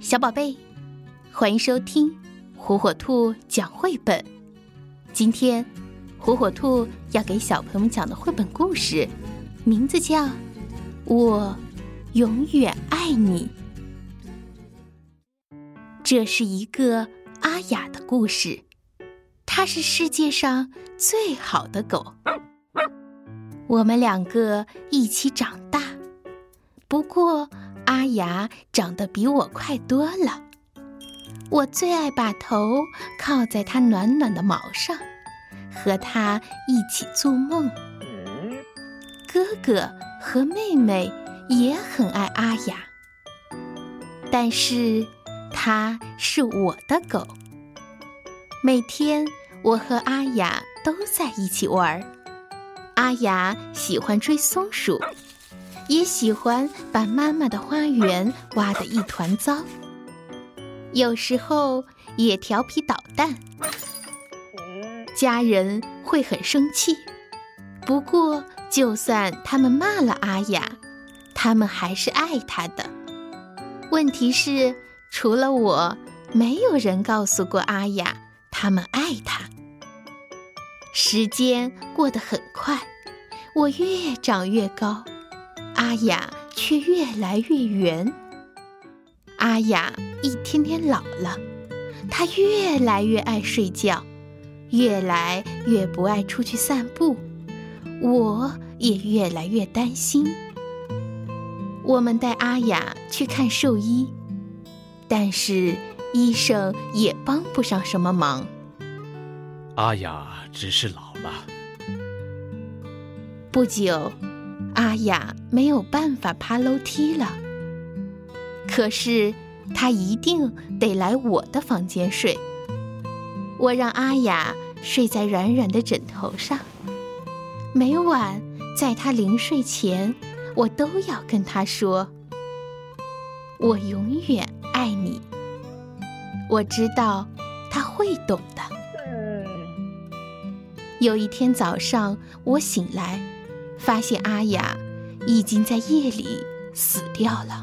小宝贝，欢迎收听火火兔讲绘本。今天，火火兔要给小朋友们讲的绘本故事，名字叫《我永远爱你》。这是一个阿雅的故事，它是世界上最好的狗。我们两个一起长大，不过。阿雅长得比我快多了，我最爱把头靠在它暖暖的毛上，和它一起做梦。哥哥和妹妹也很爱阿雅，但是它是我的狗。每天我和阿雅都在一起玩，阿雅喜欢追松鼠。也喜欢把妈妈的花园挖得一团糟，有时候也调皮捣蛋，家人会很生气。不过，就算他们骂了阿雅，他们还是爱她的。问题是，除了我，没有人告诉过阿雅他们爱她。时间过得很快，我越长越高。阿雅却越来越圆。阿雅一天天老了，她越来越爱睡觉，越来越不爱出去散步。我也越来越担心。我们带阿雅去看兽医，但是医生也帮不上什么忙。阿雅只是老了。不久。阿雅没有办法爬楼梯了，可是她一定得来我的房间睡。我让阿雅睡在软软的枕头上，每晚在她临睡前，我都要跟她说：“我永远爱你。”我知道她会懂的。有一天早上，我醒来。发现阿雅已经在夜里死掉了。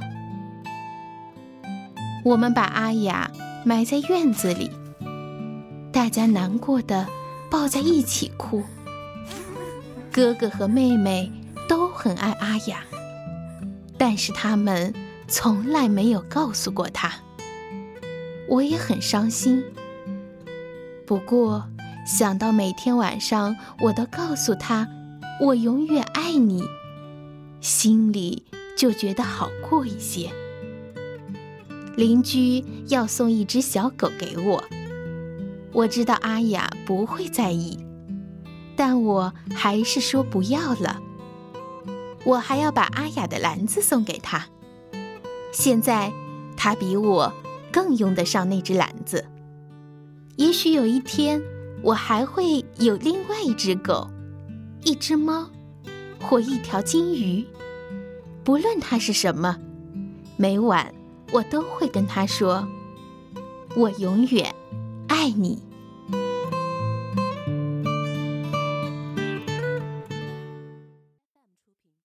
我们把阿雅埋在院子里，大家难过的抱在一起哭。哥哥和妹妹都很爱阿雅，但是他们从来没有告诉过她。我也很伤心。不过想到每天晚上我都告诉她。我永远爱你，心里就觉得好过一些。邻居要送一只小狗给我，我知道阿雅不会在意，但我还是说不要了。我还要把阿雅的篮子送给她，现在她比我更用得上那只篮子。也许有一天，我还会有另外一只狗。一只猫，或一条金鱼，不论它是什么，每晚我都会跟它说：“我永远爱你。”